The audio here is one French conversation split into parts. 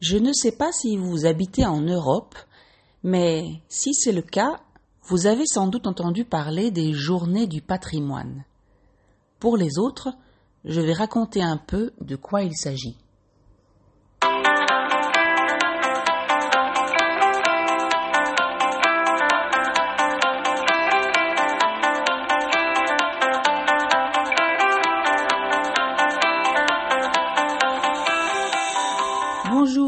Je ne sais pas si vous habitez en Europe, mais si c'est le cas, vous avez sans doute entendu parler des journées du patrimoine. Pour les autres, je vais raconter un peu de quoi il s'agit.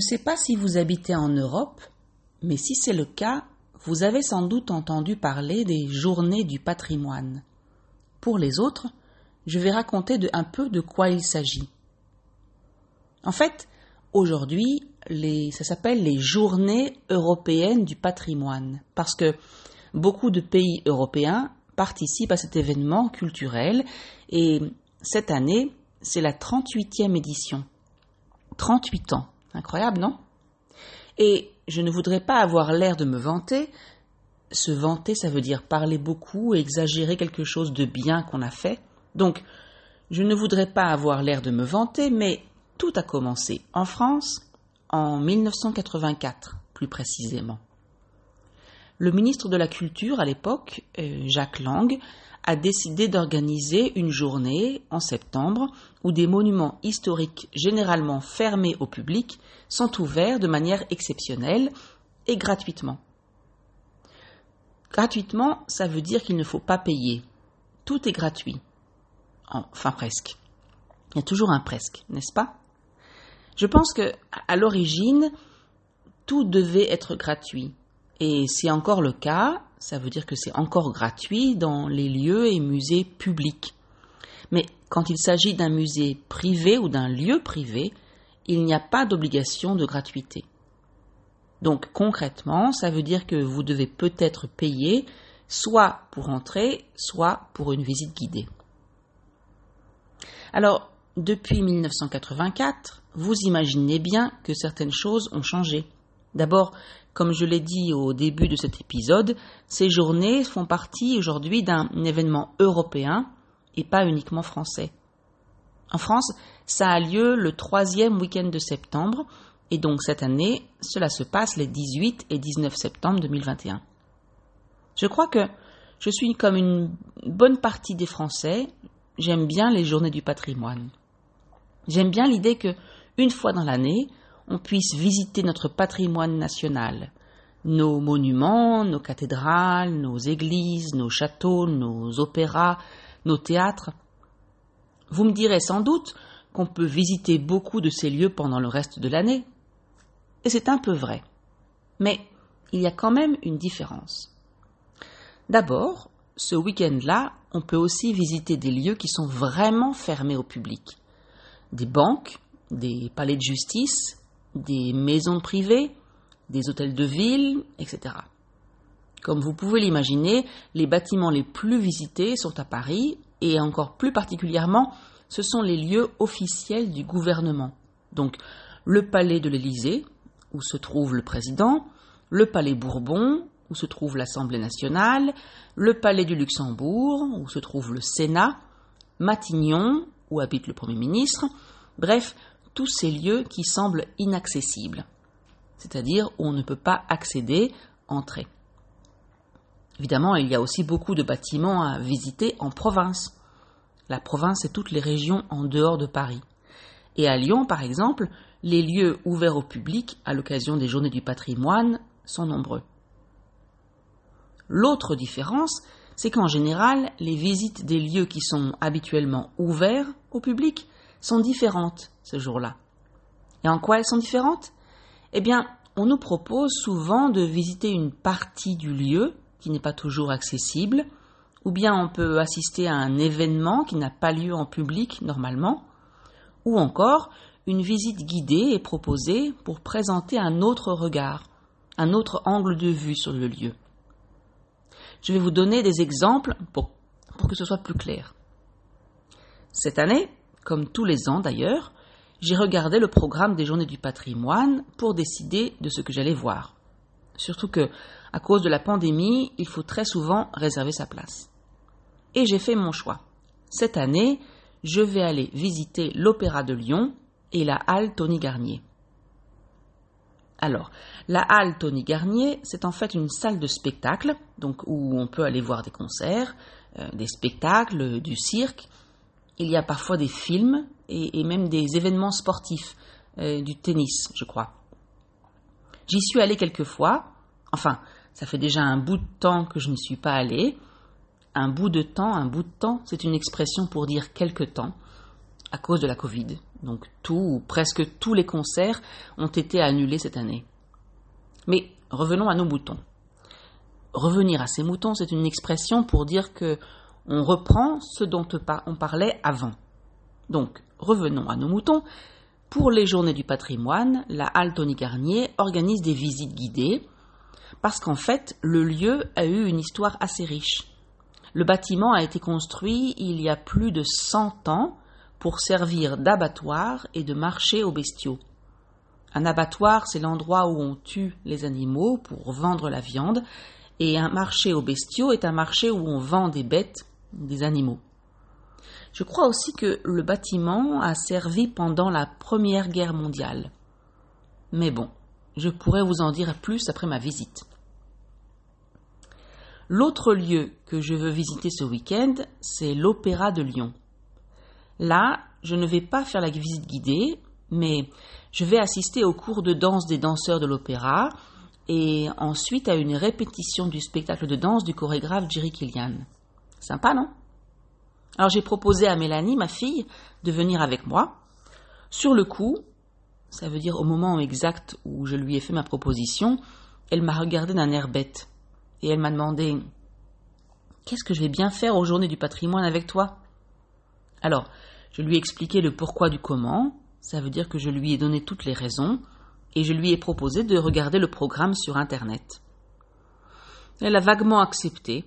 Ne sais pas si vous habitez en Europe, mais si c'est le cas, vous avez sans doute entendu parler des journées du patrimoine. Pour les autres, je vais raconter un peu de quoi il s'agit. En fait, aujourd'hui, ça s'appelle les journées européennes du patrimoine, parce que beaucoup de pays européens participent à cet événement culturel, et cette année, c'est la 38e édition. 38 ans. Incroyable, non? Et je ne voudrais pas avoir l'air de me vanter. Se vanter, ça veut dire parler beaucoup, exagérer quelque chose de bien qu'on a fait. Donc, je ne voudrais pas avoir l'air de me vanter, mais tout a commencé en France en 1984, plus précisément. Le ministre de la Culture à l'époque, euh, Jacques Lang, a décidé d'organiser une journée en septembre où des monuments historiques généralement fermés au public sont ouverts de manière exceptionnelle et gratuitement. Gratuitement, ça veut dire qu'il ne faut pas payer. Tout est gratuit. Enfin presque. Il y a toujours un presque, n'est-ce pas? Je pense que à l'origine, tout devait être gratuit. Et c'est encore le cas, ça veut dire que c'est encore gratuit dans les lieux et musées publics. Mais quand il s'agit d'un musée privé ou d'un lieu privé, il n'y a pas d'obligation de gratuité. Donc concrètement, ça veut dire que vous devez peut-être payer soit pour entrer, soit pour une visite guidée. Alors, depuis 1984, vous imaginez bien que certaines choses ont changé. D'abord, comme je l'ai dit au début de cet épisode, ces journées font partie aujourd'hui d'un événement européen et pas uniquement français. En France, ça a lieu le troisième week-end de septembre, et donc cette année, cela se passe les 18 et 19 septembre 2021. Je crois que je suis comme une bonne partie des Français, j'aime bien les journées du patrimoine. J'aime bien l'idée que, une fois dans l'année, on puisse visiter notre patrimoine national, nos monuments, nos cathédrales, nos églises, nos châteaux, nos opéras, nos théâtres. Vous me direz sans doute qu'on peut visiter beaucoup de ces lieux pendant le reste de l'année. Et c'est un peu vrai. Mais il y a quand même une différence. D'abord, ce week-end-là, on peut aussi visiter des lieux qui sont vraiment fermés au public. Des banques, des palais de justice, des maisons privées, des hôtels de ville, etc. Comme vous pouvez l'imaginer, les bâtiments les plus visités sont à Paris et encore plus particulièrement, ce sont les lieux officiels du gouvernement. Donc le palais de l'Élysée, où se trouve le président, le palais Bourbon, où se trouve l'Assemblée nationale, le palais du Luxembourg, où se trouve le Sénat, Matignon, où habite le Premier ministre, bref, tous ces lieux qui semblent inaccessibles, c'est-à-dire où on ne peut pas accéder, entrer. Évidemment, il y a aussi beaucoup de bâtiments à visiter en province. La province et toutes les régions en dehors de Paris. Et à Lyon, par exemple, les lieux ouverts au public à l'occasion des journées du patrimoine sont nombreux. L'autre différence, c'est qu'en général, les visites des lieux qui sont habituellement ouverts au public sont différentes ce jour-là. Et en quoi elles sont différentes? Eh bien, on nous propose souvent de visiter une partie du lieu qui n'est pas toujours accessible, ou bien on peut assister à un événement qui n'a pas lieu en public normalement, Ou encore, une visite guidée est proposée pour présenter un autre regard, un autre angle de vue sur le lieu. Je vais vous donner des exemples pour, pour que ce soit plus clair. Cette année, comme tous les ans d'ailleurs, j'ai regardé le programme des Journées du patrimoine pour décider de ce que j'allais voir. Surtout que, à cause de la pandémie, il faut très souvent réserver sa place. Et j'ai fait mon choix. Cette année, je vais aller visiter l'Opéra de Lyon et la halle Tony Garnier. Alors, la halle Tony Garnier, c'est en fait une salle de spectacle, donc où on peut aller voir des concerts, euh, des spectacles, du cirque. Il y a parfois des films et, même des événements sportifs, euh, du tennis, je crois. J'y suis allée quelques fois. Enfin, ça fait déjà un bout de temps que je ne suis pas allée. Un bout de temps, un bout de temps, c'est une expression pour dire quelque temps, à cause de la Covid. Donc tout ou presque tous les concerts ont été annulés cette année. Mais revenons à nos moutons. Revenir à ces moutons, c'est une expression pour dire que on reprend ce dont on parlait avant. Donc, revenons à nos moutons. Pour les journées du patrimoine, la Halle Tony Garnier organise des visites guidées parce qu'en fait, le lieu a eu une histoire assez riche. Le bâtiment a été construit il y a plus de 100 ans pour servir d'abattoir et de marché aux bestiaux. Un abattoir, c'est l'endroit où on tue les animaux pour vendre la viande, et un marché aux bestiaux est un marché où on vend des bêtes, des animaux. Je crois aussi que le bâtiment a servi pendant la Première Guerre mondiale. Mais bon, je pourrais vous en dire plus après ma visite. L'autre lieu que je veux visiter ce week-end, c'est l'Opéra de Lyon. Là, je ne vais pas faire la visite guidée, mais je vais assister au cours de danse des danseurs de l'opéra et ensuite à une répétition du spectacle de danse du chorégraphe Jerry Killian. Sympa, non? Alors j'ai proposé à Mélanie, ma fille, de venir avec moi. Sur le coup, ça veut dire au moment exact où je lui ai fait ma proposition, elle m'a regardé d'un air bête et elle m'a demandé Qu'est-ce que je vais bien faire aux journées du patrimoine avec toi? Alors, je lui ai expliqué le pourquoi du comment, ça veut dire que je lui ai donné toutes les raisons, et je lui ai proposé de regarder le programme sur Internet. Elle a vaguement accepté.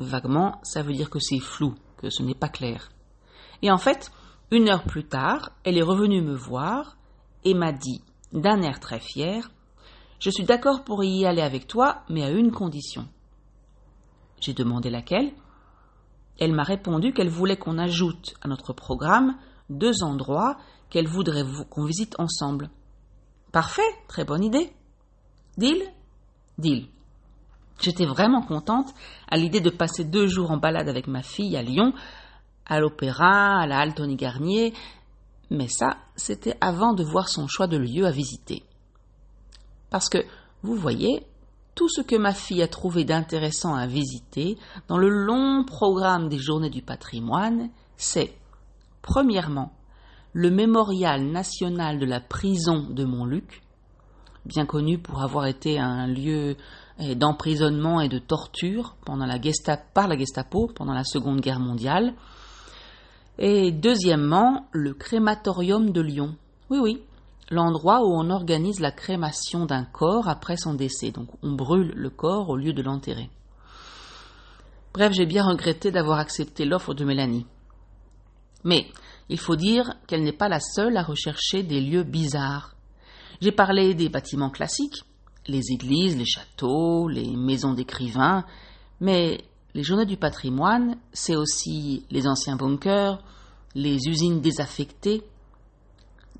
Vaguement, ça veut dire que c'est flou, que ce n'est pas clair. Et en fait, une heure plus tard, elle est revenue me voir et m'a dit, d'un air très fier, Je suis d'accord pour y aller avec toi, mais à une condition. J'ai demandé laquelle elle m'a répondu qu'elle voulait qu'on ajoute à notre programme deux endroits qu'elle voudrait qu'on visite ensemble. Parfait, très bonne idée. Deal? Deal. J'étais vraiment contente à l'idée de passer deux jours en balade avec ma fille à Lyon, à l'opéra, à la halle Tony Garnier, mais ça, c'était avant de voir son choix de lieu à visiter. Parce que, vous voyez, tout ce que ma fille a trouvé d'intéressant à visiter dans le long programme des journées du patrimoine, c'est, premièrement, le mémorial national de la prison de Montluc, bien connu pour avoir été un lieu d'emprisonnement et de torture par la Gestapo pendant la Seconde Guerre mondiale. Et deuxièmement, le crématorium de Lyon. Oui, oui, l'endroit où on organise la crémation d'un corps après son décès. Donc on brûle le corps au lieu de l'enterrer. Bref, j'ai bien regretté d'avoir accepté l'offre de Mélanie. Mais il faut dire qu'elle n'est pas la seule à rechercher des lieux bizarres. J'ai parlé des bâtiments classiques, les églises, les châteaux, les maisons d'écrivains, mais les journées du patrimoine, c'est aussi les anciens bunkers, les usines désaffectées,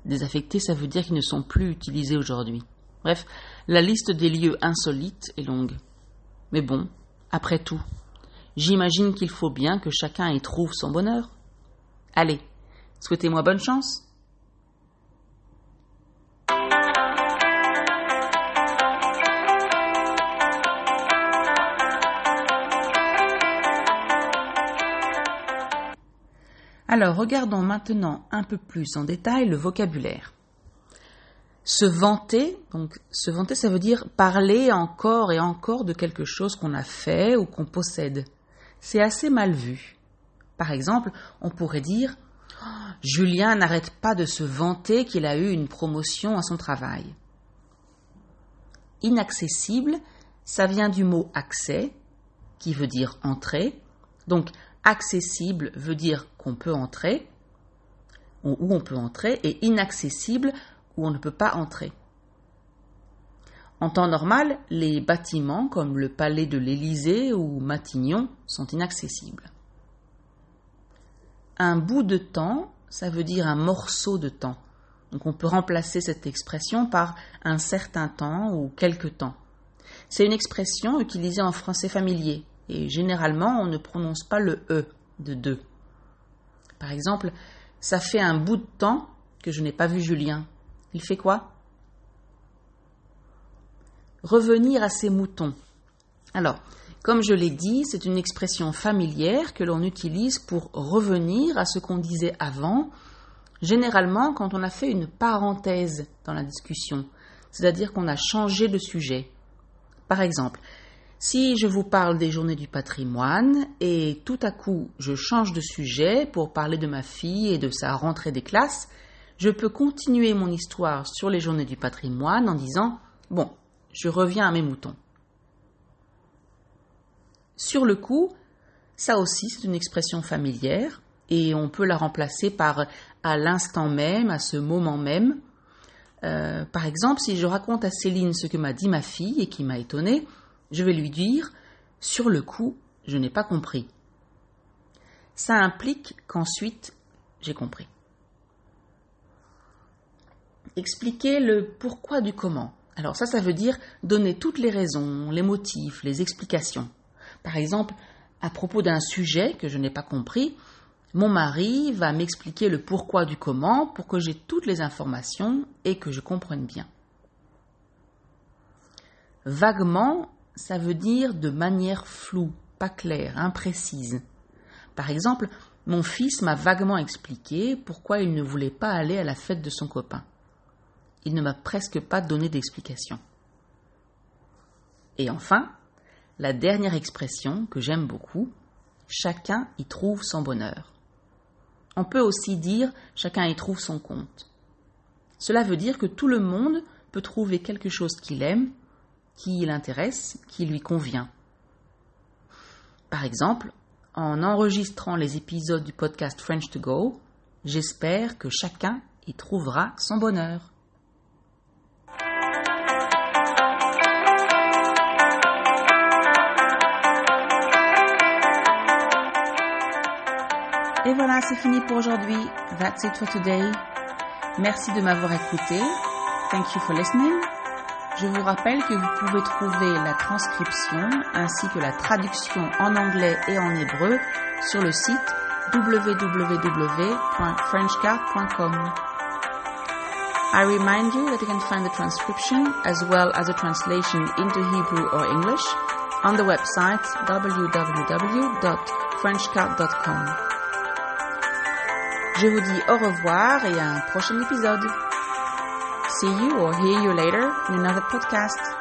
Désaffectés, ça veut dire qu'ils ne sont plus utilisés aujourd'hui. Bref, la liste des lieux insolites est longue. Mais bon, après tout, j'imagine qu'il faut bien que chacun y trouve son bonheur. Allez, souhaitez-moi bonne chance. Alors regardons maintenant un peu plus en détail le vocabulaire. Se vanter, donc se vanter ça veut dire parler encore et encore de quelque chose qu'on a fait ou qu'on possède. C'est assez mal vu. Par exemple, on pourrait dire oh, Julien n'arrête pas de se vanter qu'il a eu une promotion à son travail. Inaccessible, ça vient du mot accès, qui veut dire entrer. Donc, accessible veut dire qu'on peut entrer, où on peut entrer, et inaccessible, où on ne peut pas entrer. En temps normal, les bâtiments comme le palais de l'Élysée ou Matignon sont inaccessibles. Un bout de temps, ça veut dire un morceau de temps. Donc on peut remplacer cette expression par un certain temps ou quelque temps. C'est une expression utilisée en français familier et généralement on ne prononce pas le E de deux. Par exemple, ça fait un bout de temps que je n'ai pas vu Julien. Il fait quoi? Revenir à ses moutons. Alors, comme je l'ai dit, c'est une expression familière que l'on utilise pour revenir à ce qu'on disait avant, généralement quand on a fait une parenthèse dans la discussion, c'est-à-dire qu'on a changé de sujet. Par exemple, si je vous parle des journées du patrimoine et tout à coup je change de sujet pour parler de ma fille et de sa rentrée des classes, je peux continuer mon histoire sur les journées du patrimoine en disant Bon, je reviens à mes moutons. Sur le coup, ça aussi c'est une expression familière et on peut la remplacer par à l'instant même, à ce moment même. Euh, par exemple, si je raconte à Céline ce que m'a dit ma fille et qui m'a étonnée, je vais lui dire Sur le coup, je n'ai pas compris. Ça implique qu'ensuite, j'ai compris. Expliquer le pourquoi du comment. Alors ça, ça veut dire donner toutes les raisons, les motifs, les explications. Par exemple, à propos d'un sujet que je n'ai pas compris, mon mari va m'expliquer le pourquoi du comment pour que j'ai toutes les informations et que je comprenne bien. Vaguement, ça veut dire de manière floue, pas claire, imprécise. Par exemple, mon fils m'a vaguement expliqué pourquoi il ne voulait pas aller à la fête de son copain. Il ne m'a presque pas donné d'explication. Et enfin, la dernière expression que j'aime beaucoup, chacun y trouve son bonheur. On peut aussi dire chacun y trouve son compte. Cela veut dire que tout le monde peut trouver quelque chose qu'il aime qui l'intéresse, qui lui convient. Par exemple, en enregistrant les épisodes du podcast French to Go, j'espère que chacun y trouvera son bonheur. Et voilà, c'est fini pour aujourd'hui. That's it for today. Merci de m'avoir écouté. Thank you for listening. Je vous rappelle que vous pouvez trouver la transcription ainsi que la traduction en anglais et en hébreu sur le site www.frenchcard.com. I remind you that you can find the transcription as well as a translation into Hebrew or English on the website www.frenchcard.com. Je vous dis au revoir et à un prochain épisode. See you or hear you later in another podcast.